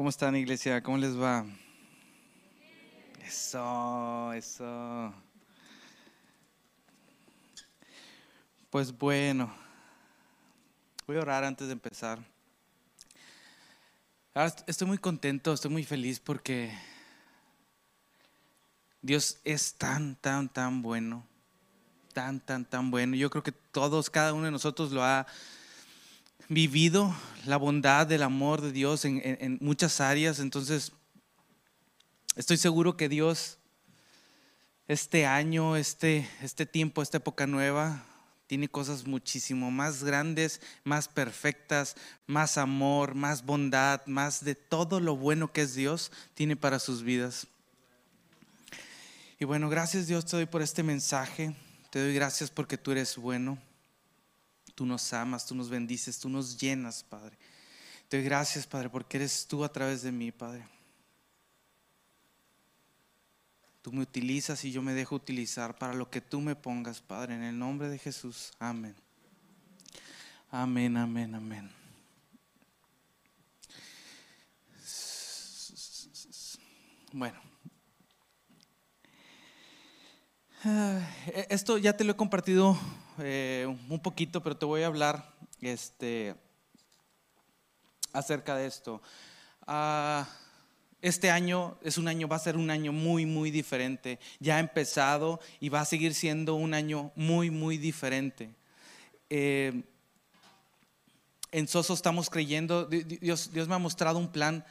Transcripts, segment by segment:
¿Cómo están, iglesia? ¿Cómo les va? Eso, eso. Pues bueno, voy a orar antes de empezar. estoy muy contento, estoy muy feliz porque Dios es tan, tan, tan bueno, tan, tan, tan bueno. Yo creo que todos, cada uno de nosotros lo ha vivido la bondad del amor de Dios en, muchas áreas, entonces estoy seguro que Dios este año, este, este tiempo, esta época nueva, tiene cosas muchísimo más grandes, más perfectas, más amor, más bondad, más de todo lo bueno que es Dios, tiene para sus vidas. Y bueno, gracias Dios te doy por este mensaje, te doy gracias porque tú eres bueno. Tú nos amas, tú nos bendices, tú nos llenas, Padre. Te doy gracias, Padre, porque eres tú a través de mí, Padre. Tú me utilizas y yo me dejo utilizar para lo que tú me pongas, Padre, en el nombre de Jesús. Amén. Amén, amén, amén. Bueno. Ah, esto ya te lo he compartido eh, un poquito, pero te voy a hablar este, acerca de esto. Ah, este año es un año, va a ser un año muy, muy diferente. Ya ha empezado y va a seguir siendo un año muy, muy diferente. Eh, en Soso estamos creyendo, Dios, Dios me ha mostrado un plan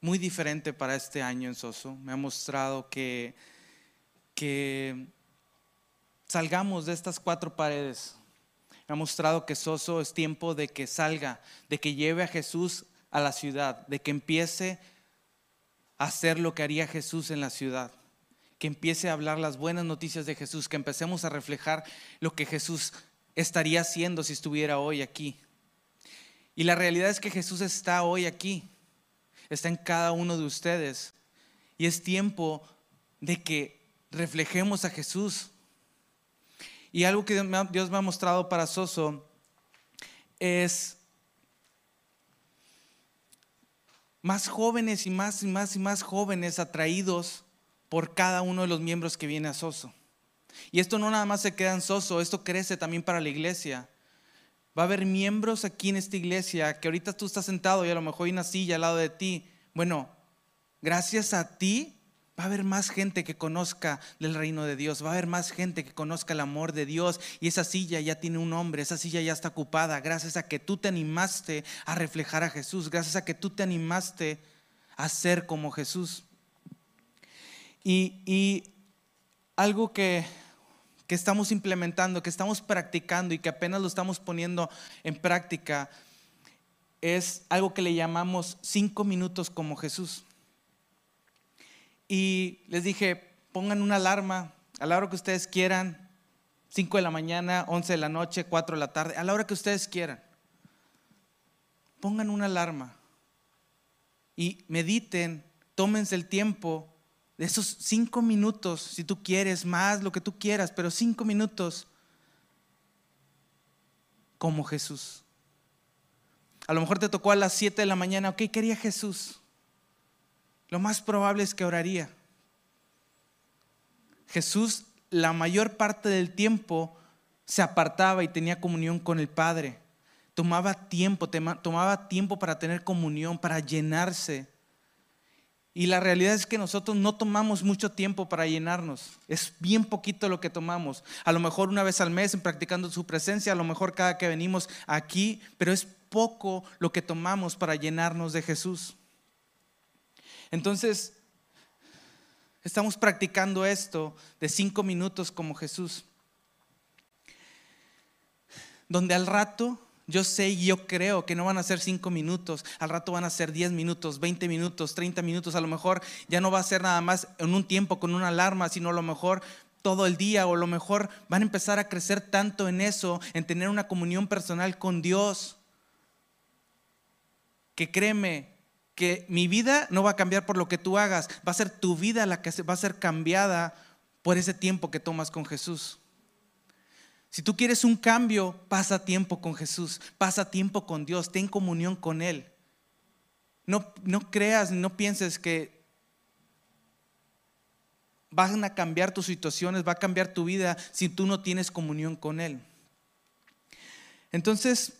muy diferente para este año en Soso. Me ha mostrado que, que salgamos de estas cuatro paredes. Ha mostrado que Soso es tiempo de que salga, de que lleve a Jesús a la ciudad, de que empiece a hacer lo que haría Jesús en la ciudad, que empiece a hablar las buenas noticias de Jesús, que empecemos a reflejar lo que Jesús estaría haciendo si estuviera hoy aquí. Y la realidad es que Jesús está hoy aquí, está en cada uno de ustedes. Y es tiempo de que reflejemos a Jesús, y algo que Dios me ha mostrado para Soso es más jóvenes y más y más y más jóvenes atraídos por cada uno de los miembros que viene a Soso. Y esto no nada más se queda en Soso, esto crece también para la iglesia. Va a haber miembros aquí en esta iglesia que ahorita tú estás sentado y a lo mejor hay una silla al lado de ti. Bueno, gracias a ti Va a haber más gente que conozca del reino de Dios, va a haber más gente que conozca el amor de Dios y esa silla ya tiene un nombre, esa silla ya está ocupada gracias a que tú te animaste a reflejar a Jesús, gracias a que tú te animaste a ser como Jesús. Y, algo que, que estamos implementando, que estamos practicando y que apenas lo estamos poniendo en práctica es algo que le llamamos cinco minutos como Jesús. Y les dije, pongan una alarma a la hora que ustedes quieran, 5 de la mañana, 11 de la noche, 4 de la tarde, a la hora que ustedes quieran. Pongan una alarma y mediten, tómense el tiempo de esos 5 minutos, si tú quieres, más lo que tú quieras, pero 5 minutos como Jesús. A lo mejor te tocó a las 7 de la mañana, ok, quería Jesús lo más probable es que oraría. Jesús la mayor parte del tiempo se apartaba y tenía comunión con el Padre. Tomaba tiempo, tomaba tiempo para tener comunión, para llenarse. Y la realidad es que nosotros no tomamos mucho tiempo para llenarnos. Es bien poquito lo que tomamos. A lo mejor una vez al mes en practicando su presencia, a lo mejor cada que venimos aquí, pero es poco lo que tomamos para llenarnos de Jesús. Entonces, estamos practicando esto de cinco minutos como Jesús. Donde al rato yo sé y yo creo que no van a ser cinco minutos, al rato van a ser diez minutos, veinte minutos, treinta minutos, a lo mejor ya no va a ser nada más en un tiempo con una alarma, sino a lo mejor todo el día o a lo mejor van a empezar a crecer tanto en eso, en tener una comunión personal con Dios, que créeme, que mi vida no va a cambiar por lo que tú hagas, va a ser tu vida la que va a ser cambiada por ese tiempo que tomas con Jesús. Si tú quieres un cambio, pasa tiempo con Jesús, pasa tiempo con Dios, ten comunión con Él. no, no creas, no pienses que van a cambiar tus situaciones, va a cambiar tu vida si tú no tienes comunión con Él. Entonces,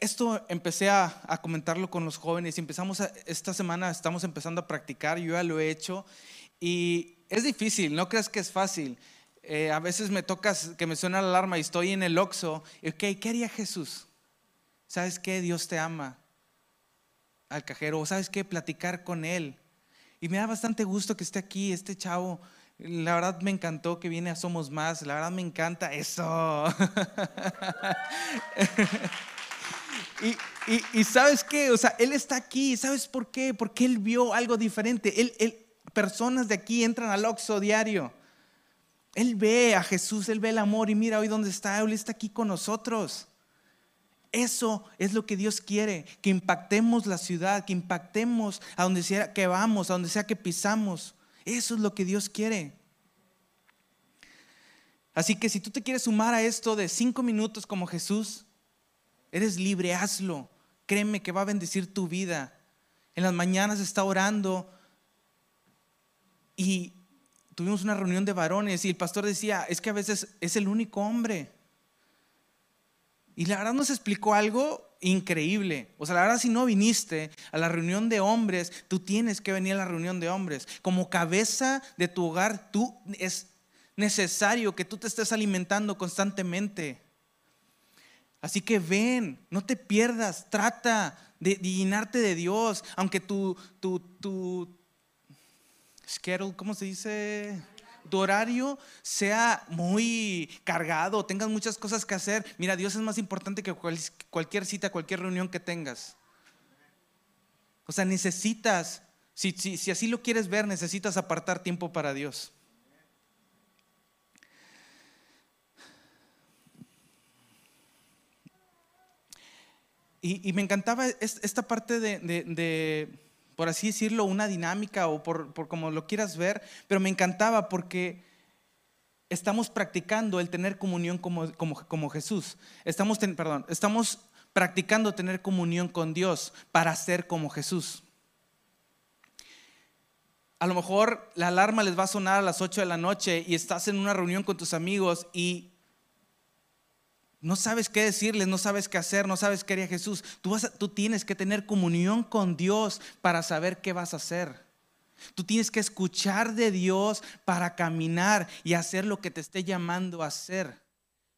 esto empecé a, comentarlo con los jóvenes y empezamos esta semana estamos empezando a practicar, yo ya lo he hecho y es difícil, no creas que es fácil. Eh, a veces me tocas que me suena la alarma y estoy en el oxo. ¿qué haría Jesús? ¿Sabes qué? Dios te ama al cajero. ¿Sabes qué? Platicar con él. Y me da bastante gusto que esté aquí, este chavo. La verdad me encantó que viene a Somos Más. La verdad me encanta eso. y, sabes qué, o sea, él está aquí. ¿Sabes por qué? Porque él vio algo diferente. Personas de aquí entran al Oxo diario. Él ve a Jesús, él ve el amor y mira hoy dónde está. Él está aquí con nosotros. Eso es lo que Dios quiere, que impactemos la ciudad, que impactemos a donde sea que vamos, a donde sea que pisamos. Eso es lo que Dios quiere. Así que si tú te quieres sumar a esto de cinco minutos como Jesús, eres libre, hazlo. Créeme que va a bendecir tu vida. En las mañanas está orando y tuvimos una reunión de varones y el pastor decía, es que a veces es el único hombre. Y la verdad nos explicó algo increíble. O sea, la verdad, si no viniste a la reunión de hombres, tú tienes que venir a la reunión de hombres. Como cabeza de tu hogar, tú es necesario que tú te estés alimentando constantemente. Así que ven, no te pierdas, trata de, llenarte de Dios, aunque tu, tu, tu schedule, ¿cómo se dice? tu horario sea muy cargado, tengas muchas cosas que hacer, mira, Dios es más importante que cualquier cita, cualquier reunión que tengas. O sea, necesitas, si, si así lo quieres ver, necesitas apartar tiempo para Dios. Y, me encantaba esta parte de por así decirlo, una dinámica o por, como lo quieras ver, pero me encantaba porque estamos practicando el tener comunión como, como, Jesús. Estamos, perdón, estamos practicando tener comunión con Dios para ser como Jesús. A lo mejor la alarma les va a sonar a las 8 de la noche y estás en una reunión con tus amigos y no sabes qué decirles, no sabes qué hacer, no sabes qué haría Jesús. Tú, vas tú tienes que tener comunión con Dios para saber qué vas a hacer. Tú tienes que escuchar de Dios para caminar y hacer lo que te esté llamando a hacer.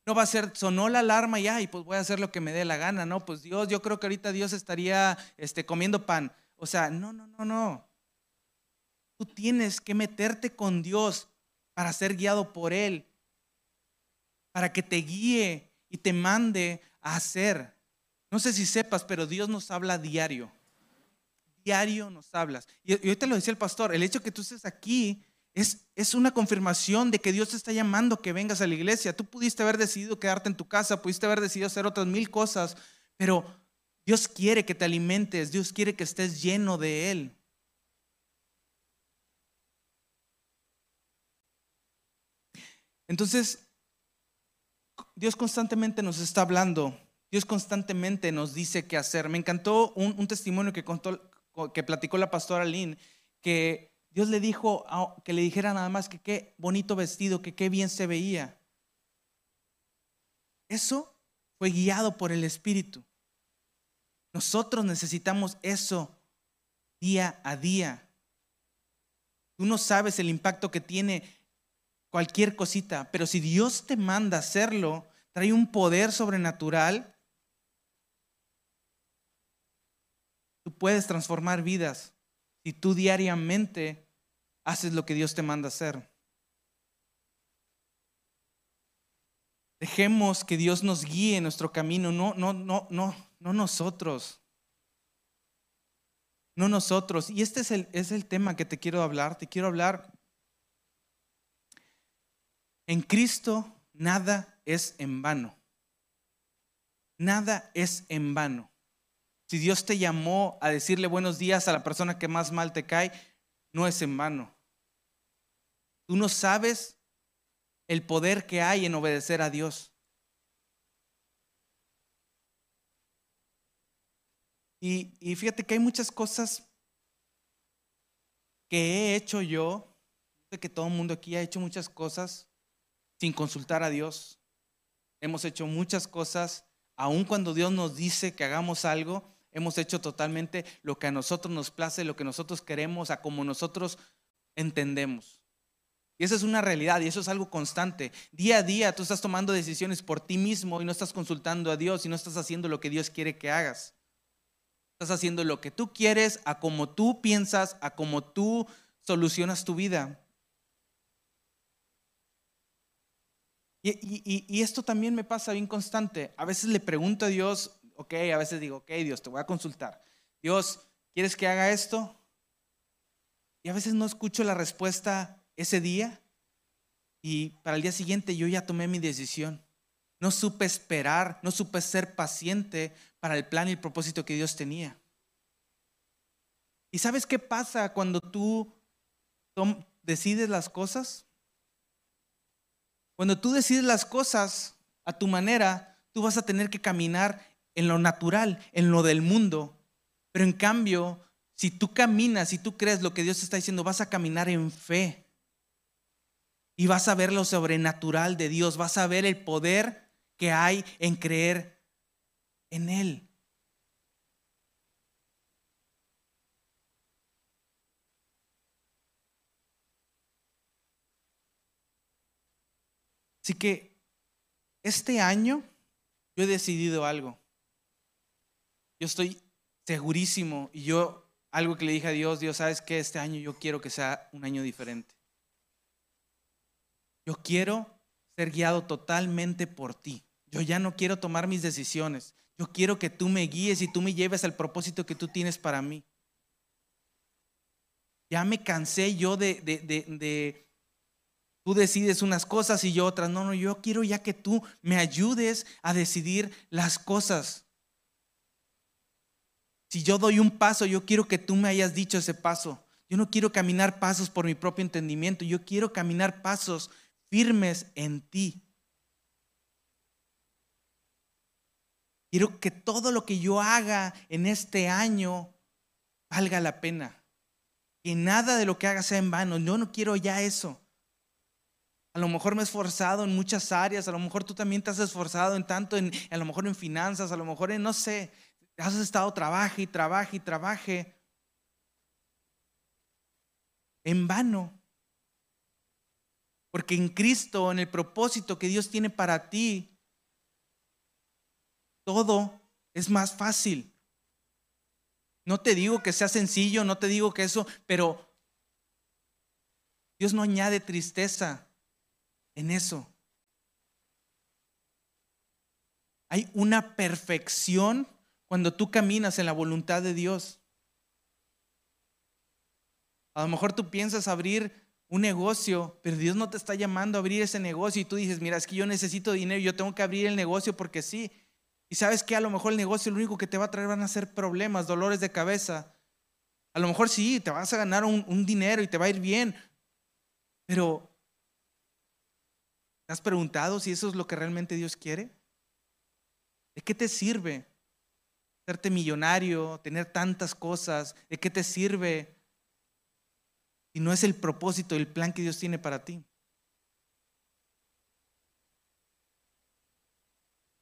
No va a ser, sonó la alarma y ay, pues voy a hacer lo que me dé la gana. No, pues Dios, yo creo que ahorita Dios estaría este, comiendo pan. O sea, no, no, no, no. Tú tienes que meterte con Dios para ser guiado por Él, para que te guíe y te mande a hacer. No sé si sepas, pero Dios nos habla diario. Diario nos hablas. Y, hoy te lo decía el pastor, el hecho que tú estés aquí es, es una confirmación de que Dios te está llamando que vengas a la iglesia. Tú pudiste haber decidido quedarte en tu casa, pudiste haber decidido hacer otras mil cosas, pero Dios quiere que te alimentes, Dios quiere que estés lleno de Él. Entonces, Dios constantemente nos está hablando. Dios constantemente nos dice qué hacer. Me encantó un, testimonio que, contó, que platicó la pastora Lynn, que Dios le dijo que le dijera nada más que qué bonito vestido, que qué bien se veía. Eso fue guiado por el Espíritu. Nosotros necesitamos eso día a día. Tú no sabes el impacto que tiene cualquier cosita, pero si Dios te manda hacerlo, trae un poder sobrenatural. Tú puedes transformar vidas si tú diariamente haces lo que Dios te manda hacer. Dejemos que Dios nos guíe en nuestro camino, no, no, no, no, no nosotros. No nosotros. Y este es el, es el tema que te quiero hablar. Te quiero hablar. En Cristo nada es en vano. Nada es en vano. Si Dios te llamó a decirle buenos días a la persona que más mal te cae, no es en vano. Tú no sabes el poder que hay en obedecer a Dios. Y, y fíjate que hay muchas cosas que he hecho yo, sé que todo el mundo aquí ha hecho muchas cosas sin consultar a Dios. Hemos hecho muchas cosas, aun cuando Dios nos dice que hagamos algo, hemos hecho totalmente lo que a nosotros nos place, lo que nosotros queremos, a como nosotros entendemos. Y esa es una realidad y eso es algo constante. Día a día tú estás tomando decisiones por ti mismo y no estás consultando a Dios y no estás haciendo lo que Dios quiere que hagas. Estás haciendo lo que tú quieres, a como tú piensas, a como tú solucionas tu vida. Y, esto también me pasa bien constante. A veces le pregunto a Dios, ok, a veces digo, ok, Dios, te voy a consultar. Dios, ¿quieres que haga esto? Y a veces no escucho la respuesta ese día y para el día siguiente yo ya tomé mi decisión. No supe esperar, no supe ser paciente para el plan y el propósito que Dios tenía. ¿Y sabes qué pasa cuando tú decides las cosas? Cuando tú decides las cosas a tu manera, tú vas a tener que caminar en lo natural, en lo del mundo. Pero en cambio, si tú caminas, si tú crees lo que Dios está diciendo, vas a caminar en fe. Y vas a ver lo sobrenatural de Dios, vas a ver el poder que hay en creer en Él. Así que este año yo he decidido algo. Yo estoy segurísimo y yo algo que le dije a Dios, Dios, sabes que este año yo quiero que sea un año diferente. Yo quiero ser guiado totalmente por ti. Yo ya no quiero tomar mis decisiones. Yo quiero que tú me guíes y tú me lleves al propósito que tú tienes para mí. Ya me cansé yo de, de, de Tú decides unas cosas y yo otras. No, no, yo quiero ya que tú me ayudes a decidir las cosas. Si yo doy un paso, yo quiero que tú me hayas dicho ese paso. Yo no quiero caminar pasos por mi propio entendimiento. Yo quiero caminar pasos firmes en ti. Quiero que todo lo que yo haga en este año valga la pena. Que nada de lo que haga sea en vano. Yo no quiero ya eso. A lo mejor me he esforzado en muchas áreas, a lo mejor tú también te has esforzado en tanto, en, a lo mejor en finanzas, a lo mejor en, no sé, has estado trabaje y trabaje y trabaje en vano. Porque en Cristo, en el propósito que Dios tiene para ti, todo es más fácil. No te digo que sea sencillo, no te digo que eso, pero Dios no añade tristeza en eso. Hay una perfección cuando tú caminas en la voluntad de Dios. A lo mejor tú piensas abrir un negocio, pero Dios no te está llamando a abrir ese negocio y tú dices, mira, es que yo necesito dinero, yo tengo que abrir el negocio porque sí. Y sabes que a lo mejor el negocio lo único que te va a traer van a ser problemas, dolores de cabeza. A lo mejor sí, te vas a ganar un, un dinero y te va a ir bien, pero ¿Te has preguntado si eso es lo que realmente Dios quiere? ¿De qué te sirve hacerte millonario, tener tantas cosas? ¿De qué te sirve si no es el propósito, el plan que Dios tiene para ti?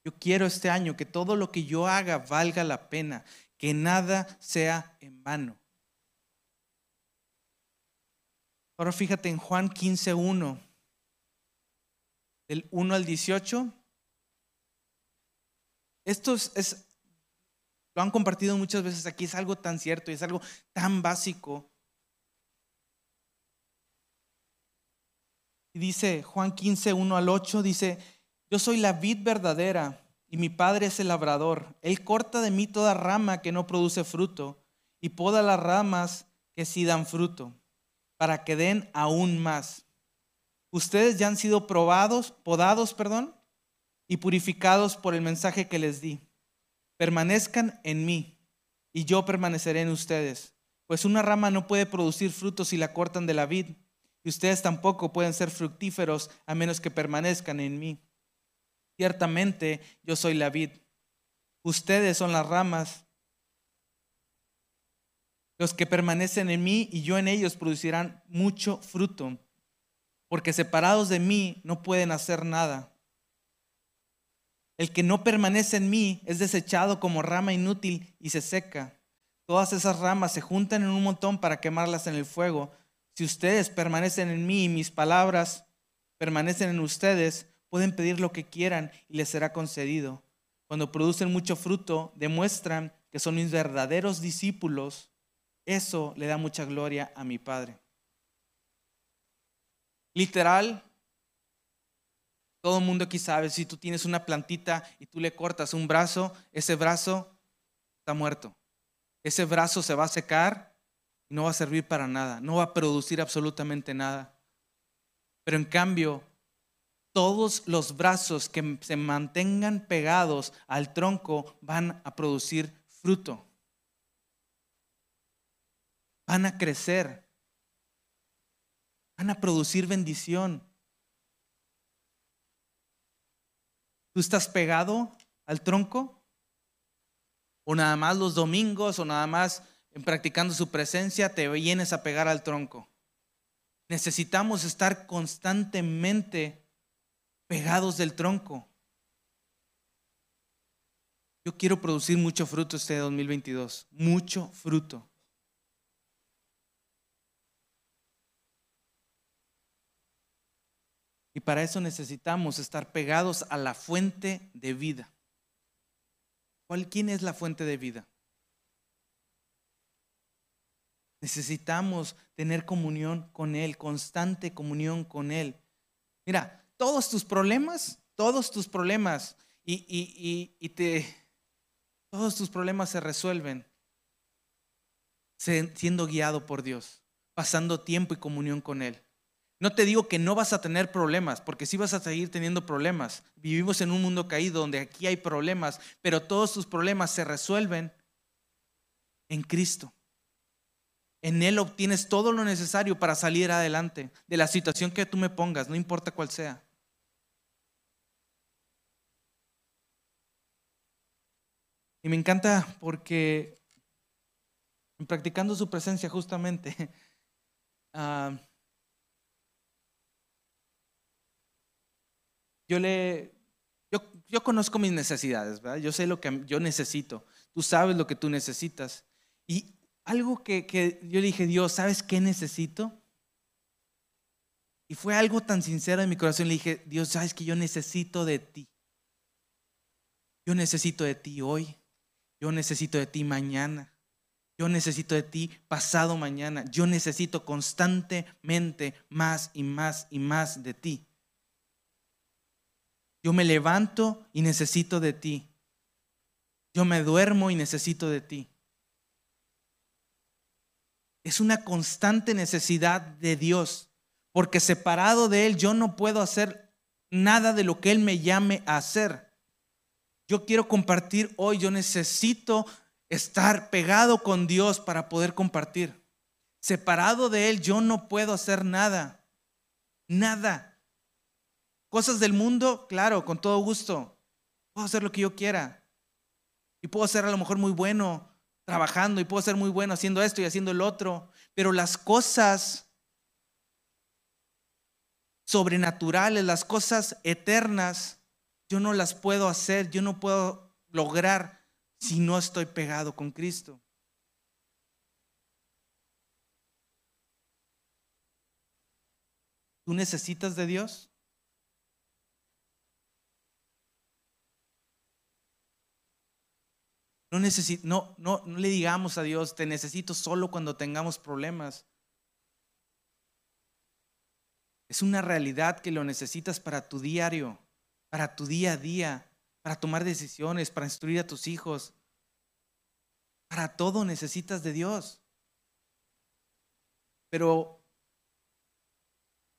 Yo quiero este año que todo lo que yo haga valga la pena, que nada sea en vano. Ahora fíjate en Juan 15.1 del 1 al 18. Esto es, lo han compartido muchas veces aquí, es algo tan cierto y es algo tan básico. Y dice Juan 15, 1 al 8, dice, yo soy la vid verdadera y mi padre es el labrador. Él corta de mí toda rama que no produce fruto y poda las ramas que sí dan fruto, para que den aún más. Ustedes ya han sido probados, podados, perdón, y purificados por el mensaje que les di. Permanezcan en mí y yo permaneceré en ustedes. Pues una rama no puede producir frutos si la cortan de la vid, y ustedes tampoco pueden ser fructíferos a menos que permanezcan en mí. Ciertamente yo soy la vid. Ustedes son las ramas. Los que permanecen en mí y yo en ellos producirán mucho fruto, porque separados de mí no pueden hacer nada. El que no permanece en mí es desechado como rama inútil y se seca. Todas esas ramas se juntan en un montón para quemarlas en el fuego. Si ustedes permanecen en mí y mis palabras permanecen en ustedes, pueden pedir lo que quieran y les será concedido. Cuando producen mucho fruto, demuestran que son mis verdaderos discípulos. Eso le da mucha gloria a mi Padre. Literal, todo el mundo aquí sabe, si tú tienes una plantita y tú le cortas un brazo, ese brazo está muerto. Ese brazo se va a secar y no va a servir para nada, no va a producir absolutamente nada. Pero en cambio, todos los brazos que se mantengan pegados al tronco van a producir fruto. Van a crecer. Van a producir bendición. ¿Tú estás pegado al tronco? ¿O nada más los domingos o nada más en practicando su presencia te vienes a pegar al tronco? Necesitamos estar constantemente pegados del tronco. Yo quiero producir mucho fruto este 2022, mucho fruto. Y para eso necesitamos estar pegados a la fuente de vida. ¿Cuál, ¿Quién es la fuente de vida? Necesitamos tener comunión con Él, constante comunión con Él. Mira, todos tus problemas, todos tus problemas, y, y, te, todos tus problemas se resuelven siendo guiado por Dios, pasando tiempo y comunión con Él. No te digo que no vas a tener problemas, porque sí vas a seguir teniendo problemas. Vivimos en un mundo caído donde aquí hay problemas, pero todos tus problemas se resuelven en Cristo. En Él obtienes todo lo necesario para salir adelante de la situación que tú me pongas, no importa cuál sea. Y me encanta porque practicando su presencia justamente, ah, yo le, yo, yo, conozco mis necesidades, ¿verdad? Yo sé lo que yo necesito. Tú sabes lo que tú necesitas. Y algo que, que yo le dije, Dios, ¿sabes qué necesito? Y fue algo tan sincero en mi corazón. Le dije, Dios, ¿sabes que yo necesito de ti? Yo necesito de ti hoy. Yo necesito de ti mañana. Yo necesito de ti pasado mañana. Yo necesito constantemente más y más y más de ti. Yo me levanto y necesito de ti. Yo me duermo y necesito de ti. Es una constante necesidad de Dios, porque separado de Él yo no puedo hacer nada de lo que Él me llame a hacer. Yo quiero compartir hoy, yo necesito estar pegado con Dios para poder compartir. Separado de Él yo no puedo hacer nada, nada. Cosas del mundo, claro, con todo gusto. Puedo hacer lo que yo quiera. Y puedo ser a lo mejor muy bueno trabajando y puedo ser muy bueno haciendo esto y haciendo el otro. Pero las cosas sobrenaturales, las cosas eternas, yo no las puedo hacer, yo no puedo lograr si no estoy pegado con Cristo. ¿Tú necesitas de Dios? No, no, no, no le digamos a Dios, te necesito solo cuando tengamos problemas. Es una realidad que lo necesitas para tu diario, para tu día a día, para tomar decisiones, para instruir a tus hijos. Para todo necesitas de Dios. Pero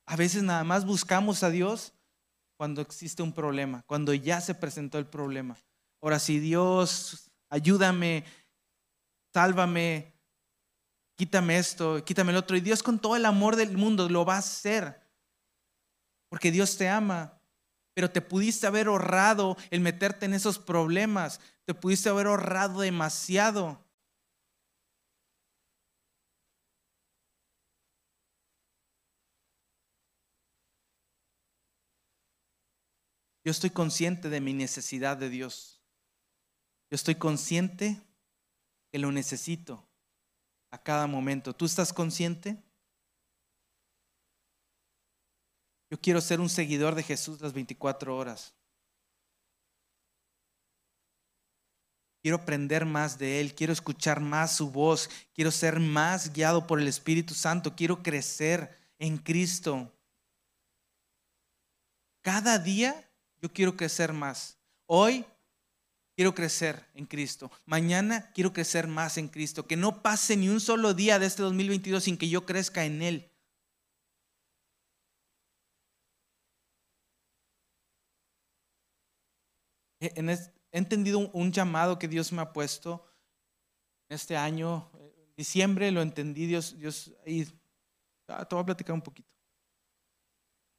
a veces nada más buscamos a Dios cuando existe un problema, cuando ya se presentó el problema. Ahora, si Dios ayúdame, sálvame, quítame esto, quítame el otro. Y Dios con todo el amor del mundo lo va a hacer, porque Dios te ama. Pero te pudiste haber ahorrado el meterte en esos problemas, te pudiste haber ahorrado demasiado. Yo estoy consciente de mi necesidad de Dios. Yo estoy consciente que lo necesito a cada momento. ¿Tú estás consciente? Yo quiero ser un seguidor de Jesús las 24 horas. Quiero aprender más de Él, quiero escuchar más su voz, quiero ser más guiado por el Espíritu Santo, quiero crecer en Cristo. Cada día yo quiero crecer más. Hoy quiero crecer en Cristo. Mañana quiero crecer más en Cristo. Que no pase ni un solo día de este 2022 sin que yo crezca en Él. He entendido un llamado que Dios me ha puesto este año. En diciembre lo entendí, Dios, Dios, ahí, ah, te voy a platicar un poquito.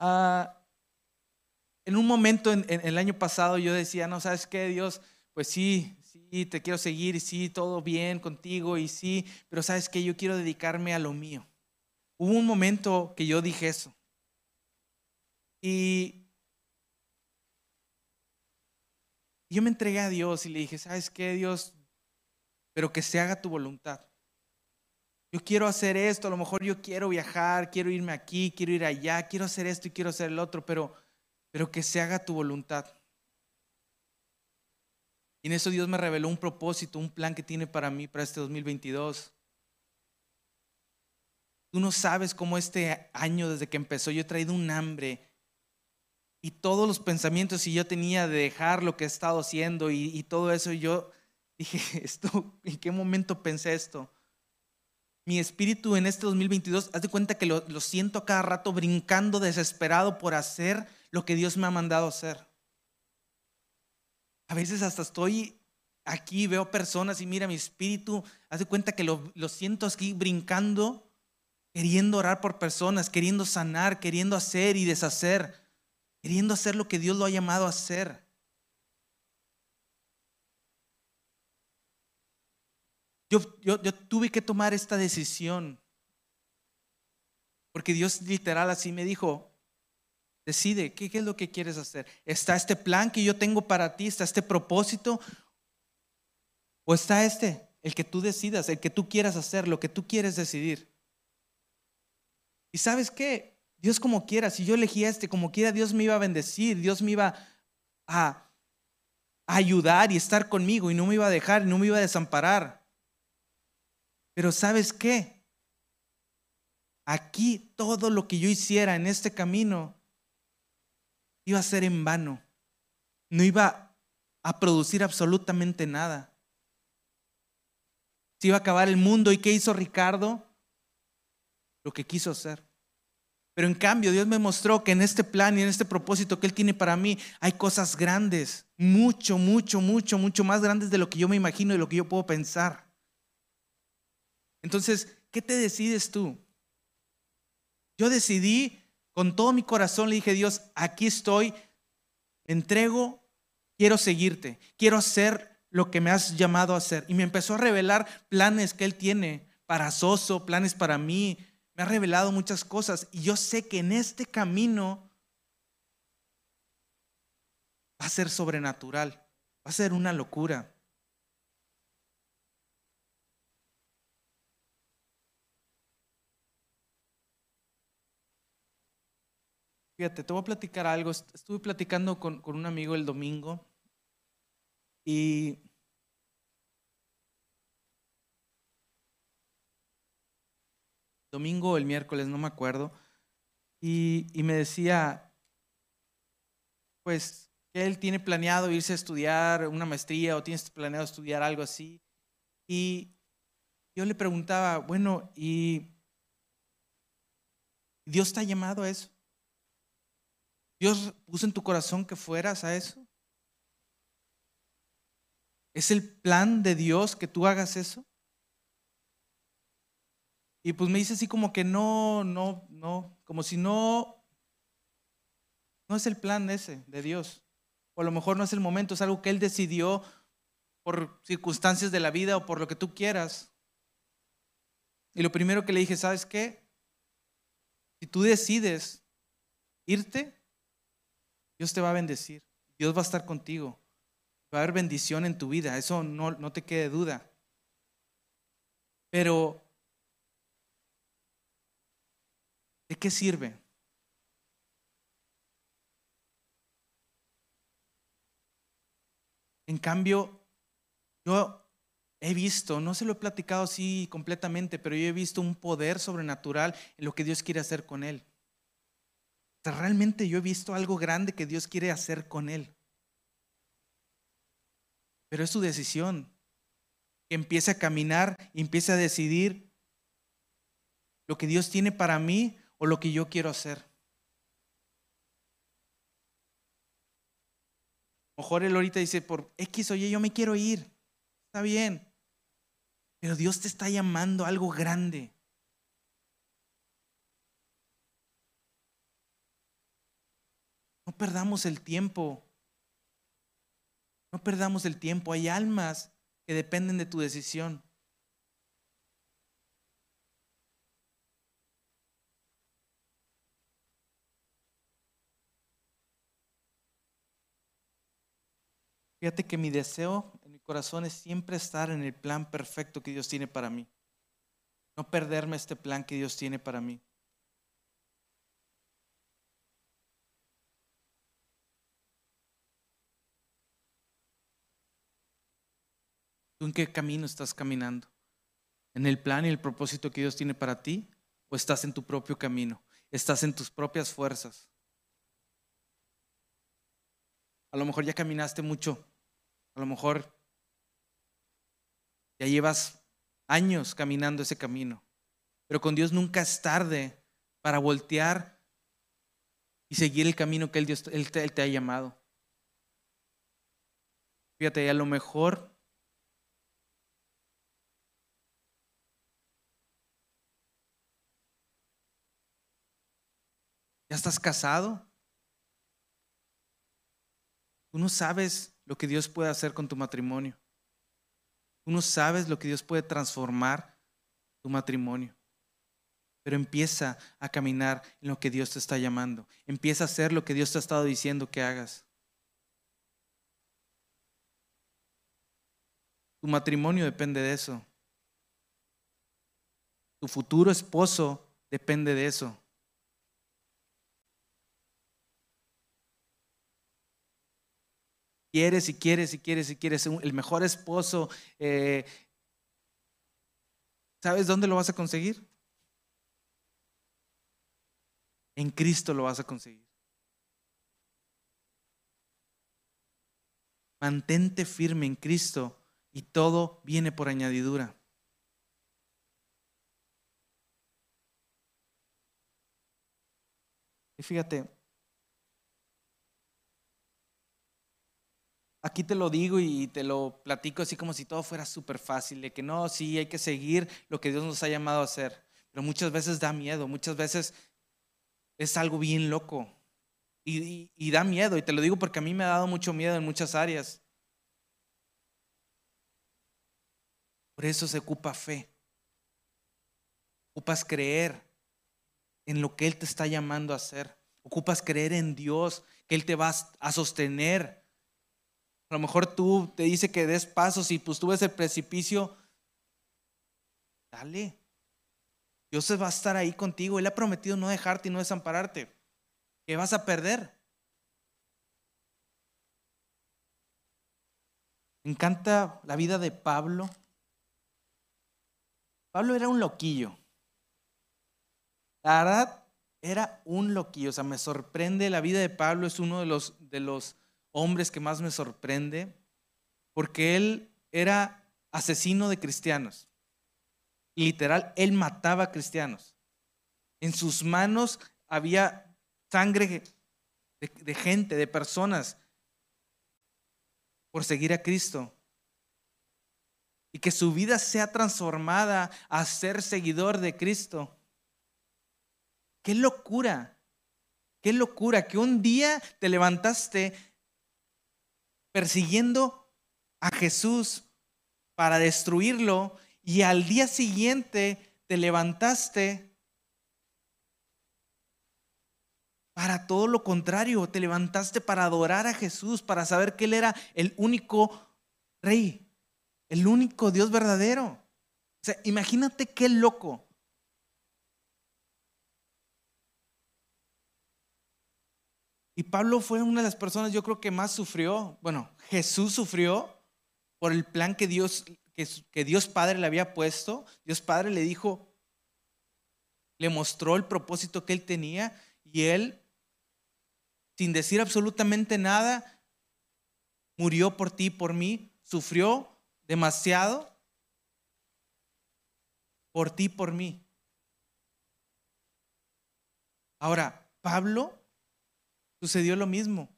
Ah, en un momento en, el año pasado yo decía, no, ¿sabes qué, Dios? Pues sí, sí, te quiero seguir y sí, todo bien contigo y sí, pero ¿sabes qué? Yo quiero dedicarme a lo mío. Hubo un momento que yo dije eso. Y yo me entregué a Dios y le dije, ¿sabes qué, Dios? Pero que se haga tu voluntad. Yo quiero hacer esto, a lo mejor yo quiero viajar, quiero irme aquí, quiero ir allá, quiero hacer esto y quiero hacer el otro, pero, pero que se haga tu voluntad. Y en eso Dios me reveló un propósito, un plan que tiene para mí para este 2022. Tú no sabes cómo este año, desde que empezó, yo he traído un hambre y todos los pensamientos que yo tenía de dejar lo que he estado haciendo y, todo eso, yo dije, esto, ¿en qué momento pensé esto? Mi espíritu en este 2022, haz de cuenta que lo, lo siento cada rato brincando desesperado por hacer lo que Dios me ha mandado hacer. A veces hasta estoy aquí, veo personas y mira mi espíritu, haz de cuenta que lo, siento aquí brincando, queriendo orar por personas, queriendo sanar, queriendo hacer y deshacer queriendo hacer lo que Dios lo ha llamado a hacer. Yo, yo, tuve que tomar esta decisión, porque Dios literal así me dijo, decide, ¿qué, ¿qué es lo que quieres hacer? ¿Está este plan que yo tengo para ti? ¿Está este propósito? ¿O está este, el que tú decidas, el que tú quieras hacer, lo que tú quieres decidir? ¿Y sabes qué? Dios como quiera, si yo elegía este como quiera, Dios me iba a bendecir, Dios me iba a, ayudar y estar conmigo y no me iba a dejar, no me iba a desamparar. Pero ¿sabes qué? Aquí todo lo que yo hiciera en este camino iba a ser en vano. No iba a producir absolutamente nada. Se iba a acabar el mundo. ¿Y qué hizo Ricardo? Lo que quiso hacer. Pero en cambio, Dios me mostró que en este plan y en este propósito que Él tiene para mí hay cosas grandes, mucho, mucho, mucho, mucho más grandes de lo que yo me imagino y de lo que yo puedo pensar. Entonces, ¿qué te decides tú? Yo decidí con todo mi corazón, le dije, Dios, aquí estoy, me entrego, quiero seguirte, quiero hacer lo que me has llamado a hacer. Y me empezó a revelar planes que Él tiene para Soso, planes para mí, me ha revelado muchas cosas y yo sé que en este camino va a ser sobrenatural, va a ser una locura. Fíjate, te voy a platicar algo. Estuve platicando con, con un amigo el domingo y domingo o el miércoles, no me acuerdo, y, me decía, pues, que él tiene planeado irse a estudiar una maestría o tiene planeado estudiar algo así. Y yo le preguntaba, bueno, ¿y Dios está llamado a eso? ¿Dios puso en tu corazón que fueras a eso? ¿Es el plan de Dios que tú hagas eso? Y pues me dice así como que no, no, no, como si no, no es el plan ese de Dios. O a lo mejor no es el momento, es algo que Él decidió por circunstancias de la vida o por lo que tú quieras. Y lo primero que le dije, ¿sabes qué? Si tú decides irte, Dios te va a bendecir. Dios va a estar contigo. Va a haber bendición en tu vida, eso no, no te quede duda. Pero, ¿de qué sirve? En cambio, yo he visto, no se lo he platicado así completamente, pero yo he visto un poder sobrenatural en lo que Dios quiere hacer con él. Realmente yo he visto algo grande que Dios quiere hacer con él. Pero es su decisión. Que empiece a caminar y empiece a decidir lo que Dios tiene para mí o lo que yo quiero hacer. mejor él ahorita dice, por X, oye, yo me quiero ir. Está bien. Pero Dios te está llamando a algo grande. No perdamos el tiempo. No perdamos el tiempo. Hay almas que dependen de tu decisión. Fíjate que mi deseo en mi corazón es siempre estar en el plan perfecto que Dios tiene para mí. No perderme este plan que Dios tiene para mí. ¿Tú en qué camino estás caminando? ¿En el plan y el propósito que Dios tiene para ti? ¿O estás en tu propio camino? ¿Estás en tus propias fuerzas? A lo mejor ya caminaste mucho a lo mejor ya llevas años caminando ese camino, pero con Dios nunca es tarde para voltear y seguir el camino que Él, Dios, él, te ha llamado. Fíjate, a lo mejor ¿Ya estás casado? Tú no sabes lo que Dios puede hacer con tu matrimonio. Tú no sabes lo que Dios puede transformar tu matrimonio. Pero empieza a caminar en lo que Dios te está llamando. Empieza a hacer lo que Dios te ha estado diciendo que hagas. Tu matrimonio depende de eso. Tu futuro esposo depende de eso. Quieres y quieres y quieres y quieres el mejor esposo, eh, ¿sabes dónde lo vas a conseguir? En Cristo lo vas a conseguir. Mantente firme en Cristo y todo viene por añadidura. Y fíjate, aquí te lo digo y te lo platico así como si todo fuera súper fácil, de que no, sí, hay que seguir lo que Dios nos ha llamado a hacer. Pero muchas veces da miedo, muchas veces es algo bien loco y, da miedo. Y te lo digo porque a mí me ha dado mucho miedo en muchas áreas. Por eso se ocupa fe. Ocupas creer en lo que Él te está llamando a hacer. Ocupas creer en Dios, que Él te va a sostener a lo mejor tú te dice que des pasos y pues tú ves el precipicio. Dale. Dios va a estar ahí contigo. Él ha prometido no dejarte y no desampararte. ¿Qué vas a perder? Me encanta la vida de Pablo. Pablo era un loquillo. La verdad, era un loquillo. O sea, me sorprende. La vida de Pablo es uno de los, de los hombres que más me sorprende, porque él era asesino de cristianos. Literal, él mataba cristianos. En sus manos había sangre de, gente, de personas, por seguir a Cristo. Y que su vida sea transformada a ser seguidor de Cristo. Qué locura, qué locura que un día te levantaste persiguiendo a Jesús para destruirlo y al día siguiente te levantaste Para todo lo contrario, te levantaste para adorar a Jesús, para saber que Él era el único rey, el único Dios verdadero. O sea, imagínate qué loco. Y Pablo fue una de las personas, yo creo que más sufrió. Bueno, Jesús sufrió por el plan que Dios, que, que Dios Padre le había puesto. Dios Padre le dijo, le mostró el propósito que él tenía y él, sin decir absolutamente nada, murió por ti, por mí, sufrió demasiado por ti, por mí. Ahora, Pablo sucedió lo mismo.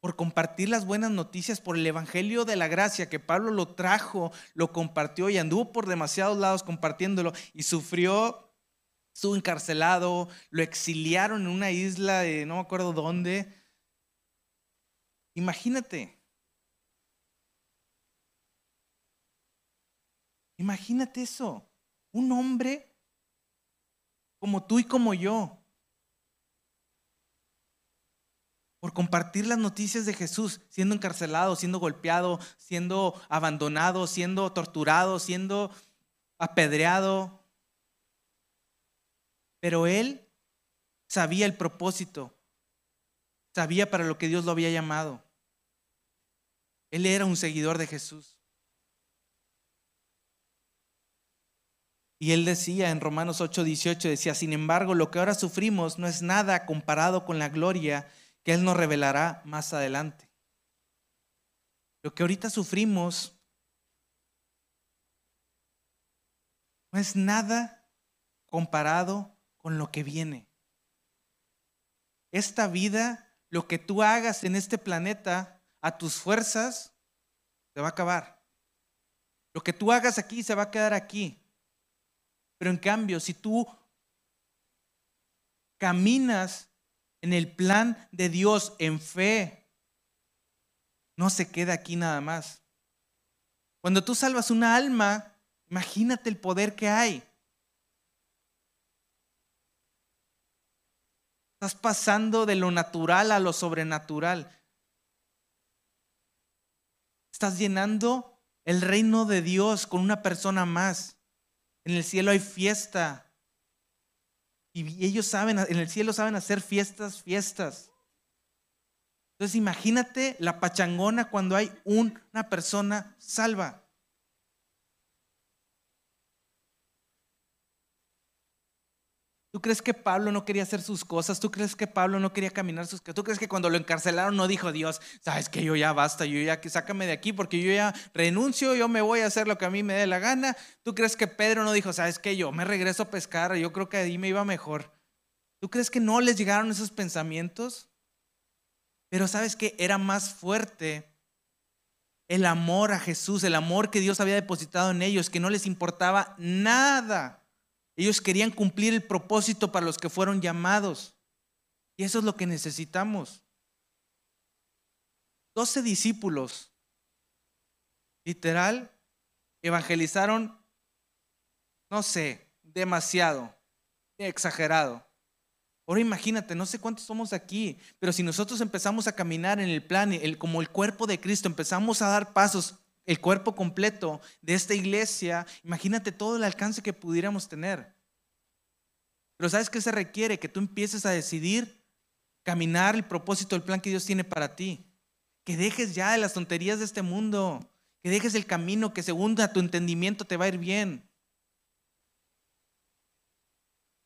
Por compartir las buenas noticias, por el Evangelio de la Gracia, que Pablo lo trajo, lo compartió y anduvo por demasiados lados compartiéndolo y sufrió estuvo encarcelado, lo exiliaron en una isla de no me acuerdo dónde. Imagínate. Imagínate eso. Un hombre como tú y como yo. Por compartir las noticias de Jesús, siendo encarcelado, siendo golpeado, siendo abandonado, siendo torturado, siendo apedreado, pero él sabía el propósito, sabía para lo que Dios lo había llamado. Él era un seguidor de Jesús. Y él decía en Romanos 8, 18, decía, sin embargo, lo que ahora sufrimos no es nada comparado con la gloria que Él nos revelará más adelante. Lo que ahorita sufrimos no es nada comparado con lo que viene. Esta vida, lo que tú hagas en este planeta, a tus fuerzas, se va a acabar. Lo que tú hagas aquí se va a quedar aquí. Pero en cambio, si tú caminas en el plan de Dios en fe, no se queda aquí nada más. Cuando tú salvas una alma, imagínate el poder que hay. Estás pasando de lo natural a lo sobrenatural. Estás llenando el reino de Dios con una persona más. En el cielo hay fiesta. Y ellos saben, en el cielo saben hacer fiestas, fiestas. Entonces imagínate la pachangona cuando hay una persona salva. ¿Tú crees que Pablo no quería hacer sus cosas? ¿Tú crees que Pablo no quería caminar sus cosas? ¿Tú crees que cuando lo encarcelaron no dijo Dios, sabes que yo ya basta, yo ya, sácame de aquí porque yo ya renuncio, yo me voy a hacer lo que a mí me dé la gana? ¿Tú crees que Pedro no dijo, sabes que yo me regreso a pescar, yo creo que ahí me iba mejor? ¿Tú crees que no les llegaron esos pensamientos? Pero sabes que era más fuerte el amor a Jesús, el amor que Dios había depositado en ellos, que no les importaba nada ellos querían cumplir el propósito para los que fueron llamados. Y eso es lo que necesitamos. Doce discípulos, literal, evangelizaron, no sé, demasiado, exagerado. Ahora imagínate, no sé cuántos somos aquí, pero si nosotros empezamos a caminar en el plan, el, como el cuerpo de Cristo, empezamos a dar pasos el cuerpo completo de esta iglesia, imagínate todo el alcance que pudiéramos tener. Pero ¿sabes qué se requiere? Que tú empieces a decidir caminar el propósito, el plan que Dios tiene para ti. Que dejes ya de las tonterías de este mundo. Que dejes el camino que según tu entendimiento te va a ir bien.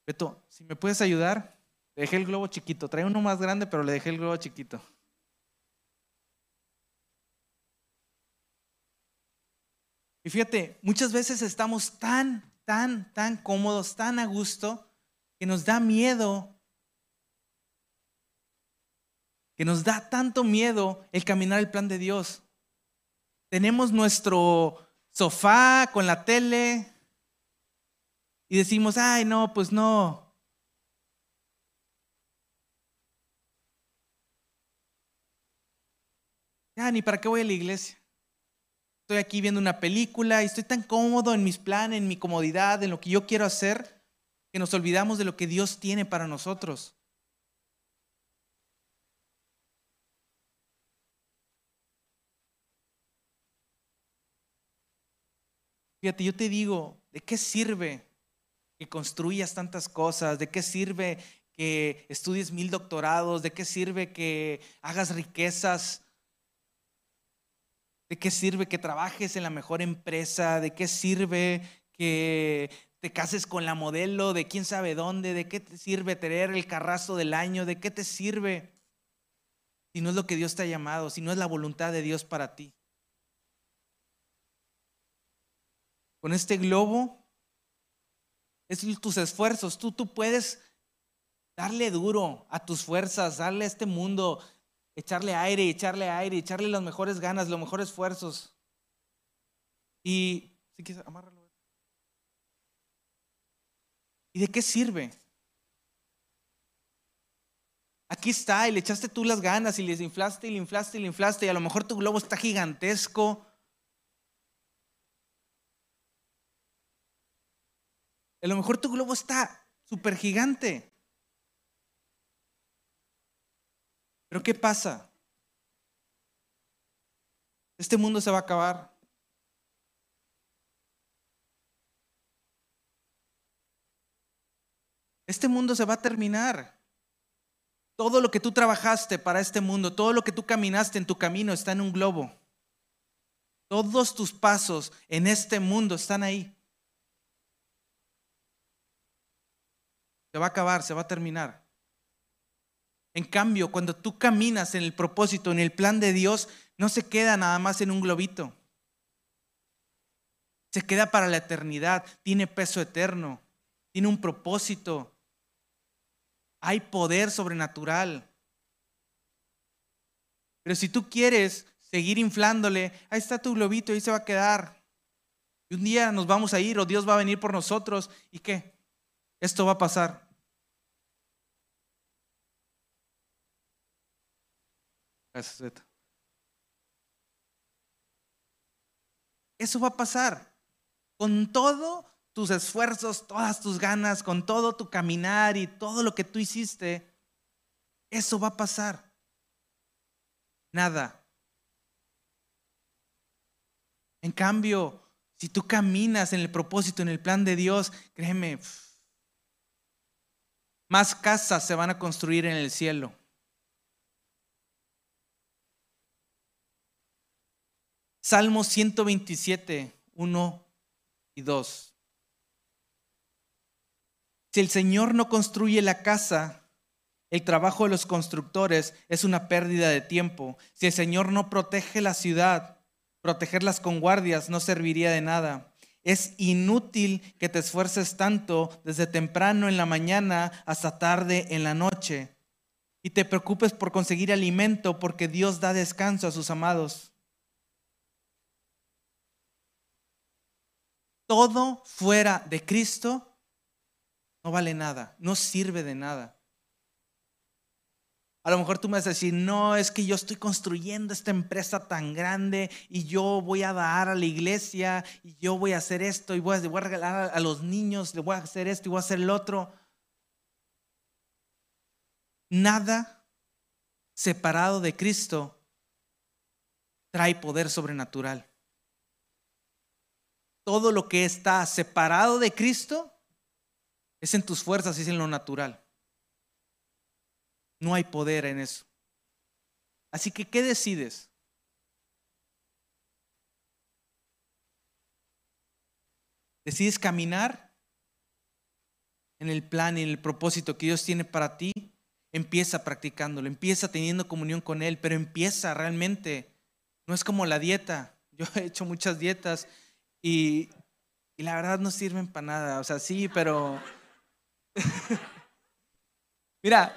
Beto, si me puedes ayudar, dejé el globo chiquito. Trae uno más grande, pero le dejé el globo chiquito. Y fíjate, muchas veces estamos tan, tan, tan cómodos, tan a gusto, que nos da miedo, que nos da tanto miedo el caminar el plan de Dios. Tenemos nuestro sofá con la tele y decimos, ay, no, pues no. Ya, ni para qué voy a la iglesia estoy aquí viendo una película y estoy tan cómodo en mis planes, en mi comodidad, en lo que yo quiero hacer, que nos olvidamos de lo que Dios tiene para nosotros. Fíjate, yo te digo, ¿de qué sirve que construyas tantas cosas? ¿De qué sirve que estudies mil doctorados? ¿De qué sirve que hagas riquezas? ¿De qué sirve que trabajes en la mejor empresa? ¿De qué sirve que te cases con la modelo de quién sabe dónde? ¿De qué te sirve tener el carrazo del año? ¿De qué te sirve si no es lo que Dios te ha llamado, si no es la voluntad de Dios para ti? Con este globo es tus esfuerzos. Tú, tú puedes darle duro a tus fuerzas, darle a este mundo, echarle aire, echarle aire, echarle las mejores ganas, los mejores esfuerzos. Y si quieres, amárralo. ¿Y de qué sirve? Aquí está, y le echaste tú las ganas, y les inflaste, y le inflaste, y le inflaste, y a lo mejor tu globo está gigantesco, A lo mejor tu globo está súper gigante. Pero ¿qué pasa? Este mundo se va a acabar. Este mundo se va a terminar. Todo lo que tú trabajaste para este mundo, todo lo que tú caminaste en tu camino está en un globo. Todos tus pasos en este mundo están ahí. Se va a acabar, se va a terminar. En cambio, cuando tú caminas en el propósito, en el plan de Dios, no se queda nada más en un globito. Se queda para la eternidad, tiene peso eterno, tiene un propósito. Hay poder sobrenatural. Pero si tú quieres seguir inflándole, ahí está tu globito, ahí se va a quedar. Y un día nos vamos a ir o Dios va a venir por nosotros. ¿Y qué? Esto va a pasar. Eso va a pasar. Con todos tus esfuerzos, todas tus ganas, con todo tu caminar y todo lo que tú hiciste, eso va a pasar. Nada. En cambio, si tú caminas en el propósito, en el plan de Dios, créeme, más casas se van a construir en el cielo. Salmo 127, 1 y 2. Si el Señor no construye la casa, el trabajo de los constructores es una pérdida de tiempo. Si el Señor no protege la ciudad, protegerlas con guardias no serviría de nada. Es inútil que te esfuerces tanto desde temprano en la mañana hasta tarde en la noche y te preocupes por conseguir alimento porque Dios da descanso a sus amados. Todo fuera de Cristo no vale nada, no sirve de nada. A lo mejor tú me vas a decir, no, es que yo estoy construyendo esta empresa tan grande y yo voy a dar a la iglesia y yo voy a hacer esto y voy a, regalar a los niños, le voy a hacer esto y voy a hacer el otro. Nada separado de Cristo trae poder sobrenatural. Todo lo que está separado de Cristo es en tus fuerzas, es en lo natural. No hay poder en eso. Así que, ¿qué decides? ¿Decides caminar en el plan y en el propósito que Dios tiene para ti? Empieza practicándolo, empieza teniendo comunión con Él, pero empieza realmente. No es como la dieta. Yo he hecho muchas dietas y, y la verdad no sirven para nada. O sea, sí, pero... Mira,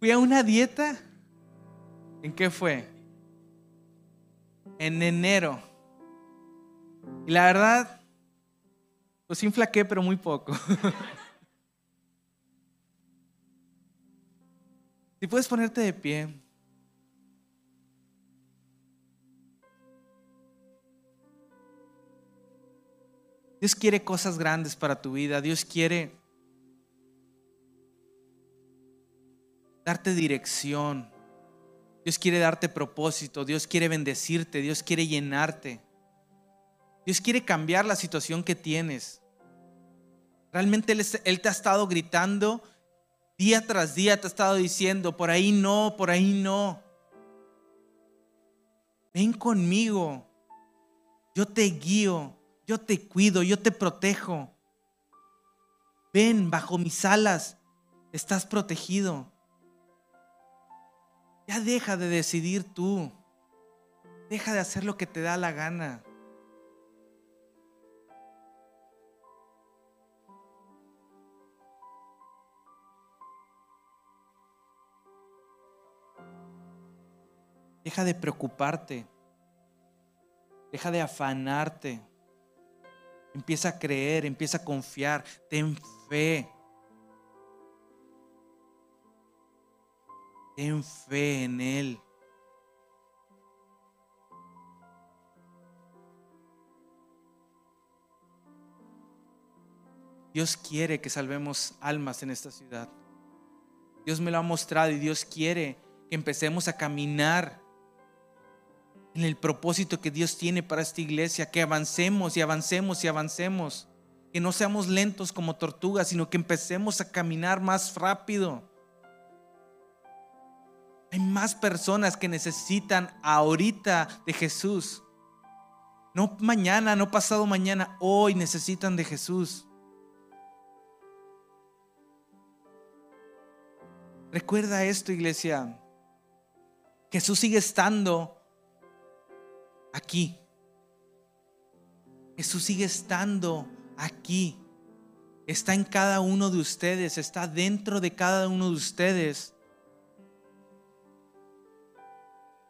Fui a una dieta. ¿En qué fue? En enero. Y la verdad, pues sí inflaqué, pero muy poco. si puedes ponerte de pie. Dios quiere cosas grandes para tu vida. Dios quiere darte dirección. Dios quiere darte propósito. Dios quiere bendecirte. Dios quiere llenarte. Dios quiere cambiar la situación que tienes. Realmente Él, te ha estado gritando día tras día, te ha estado diciendo, por ahí no, por ahí no. Ven conmigo. Yo te guío, yo te cuido, yo te protejo. Ven bajo mis alas, estás protegido. Ya deja de decidir tú. Deja de hacer lo que te da la gana. Deja de preocuparte. Deja de afanarte. Empieza a creer, empieza a confiar. Ten fe. Ten fe en Él. Dios quiere que salvemos almas en esta ciudad. Dios me lo ha mostrado y Dios quiere que empecemos a caminar en el propósito que Dios tiene para esta iglesia, que avancemos y avancemos y avancemos, que no seamos lentos como tortugas, sino que empecemos a caminar más rápido. Hay más personas que necesitan ahorita de Jesús. No mañana, no pasado mañana, hoy necesitan de Jesús. Recuerda esto, iglesia. Jesús sigue estando aquí. Jesús sigue estando aquí. Está en cada uno de ustedes, está dentro de cada uno de ustedes.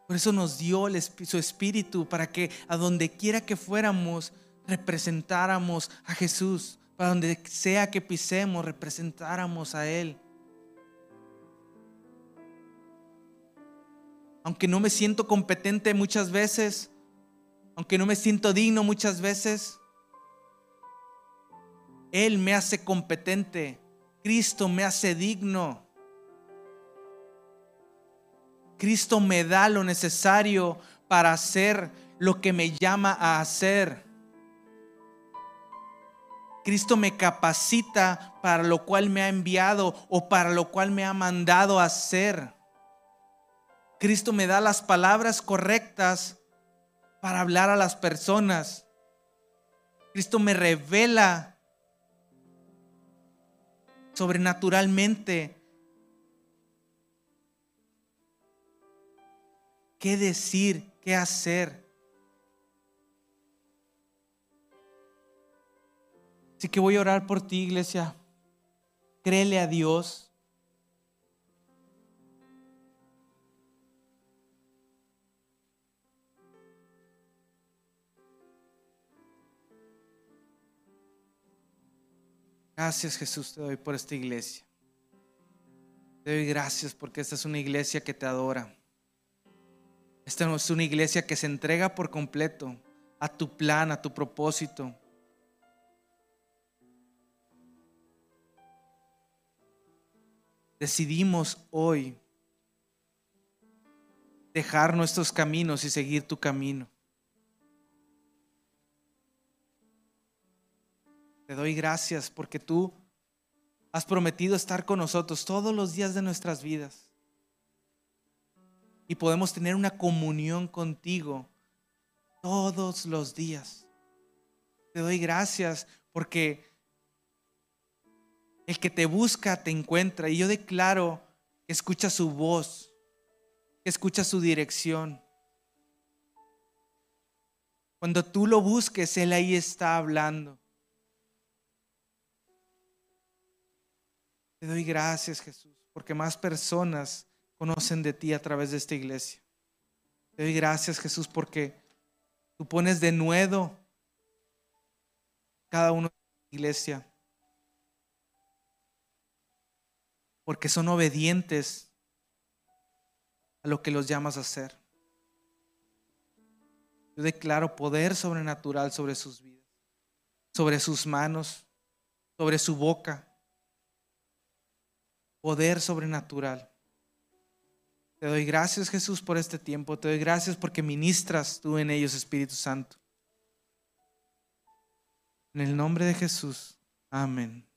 Por eso nos dio su espíritu para que a donde quiera que fuéramos representáramos a Jesús. Para donde sea que pisemos representáramos a Él. Aunque no me siento competente muchas veces, aunque no me siento digno muchas veces, Él me hace competente. Cristo me hace digno. Cristo me da lo necesario para hacer lo que me llama a hacer. Cristo me capacita para lo cual me ha enviado o para lo cual me ha mandado a hacer. Cristo me da las palabras correctas para hablar a las personas. Cristo me revela sobrenaturalmente qué decir, qué hacer. Así que voy a orar por ti, iglesia. Créele a Dios. Gracias Jesús te doy por esta iglesia. Te doy gracias porque esta es una iglesia que te adora. Esta es una iglesia que se entrega por completo a tu plan, a tu propósito. Decidimos hoy dejar nuestros caminos y seguir tu camino. Te doy gracias porque tú has prometido estar con nosotros todos los días de nuestras vidas. Y podemos tener una comunión contigo todos los días. Te doy gracias porque el que te busca te encuentra. Y yo declaro que escucha su voz, que escucha su dirección. Cuando tú lo busques, Él ahí está hablando. Te doy gracias, Jesús, porque más personas conocen de ti a través de esta iglesia. Te doy gracias, Jesús, porque tú pones de nuevo cada uno de la iglesia. Porque son obedientes a lo que los llamas a hacer. Yo declaro poder sobrenatural sobre sus vidas, sobre sus manos, sobre su boca poder sobrenatural. Te doy gracias Jesús por este tiempo. Te doy gracias porque ministras tú en ellos, Espíritu Santo. En el nombre de Jesús. Amén.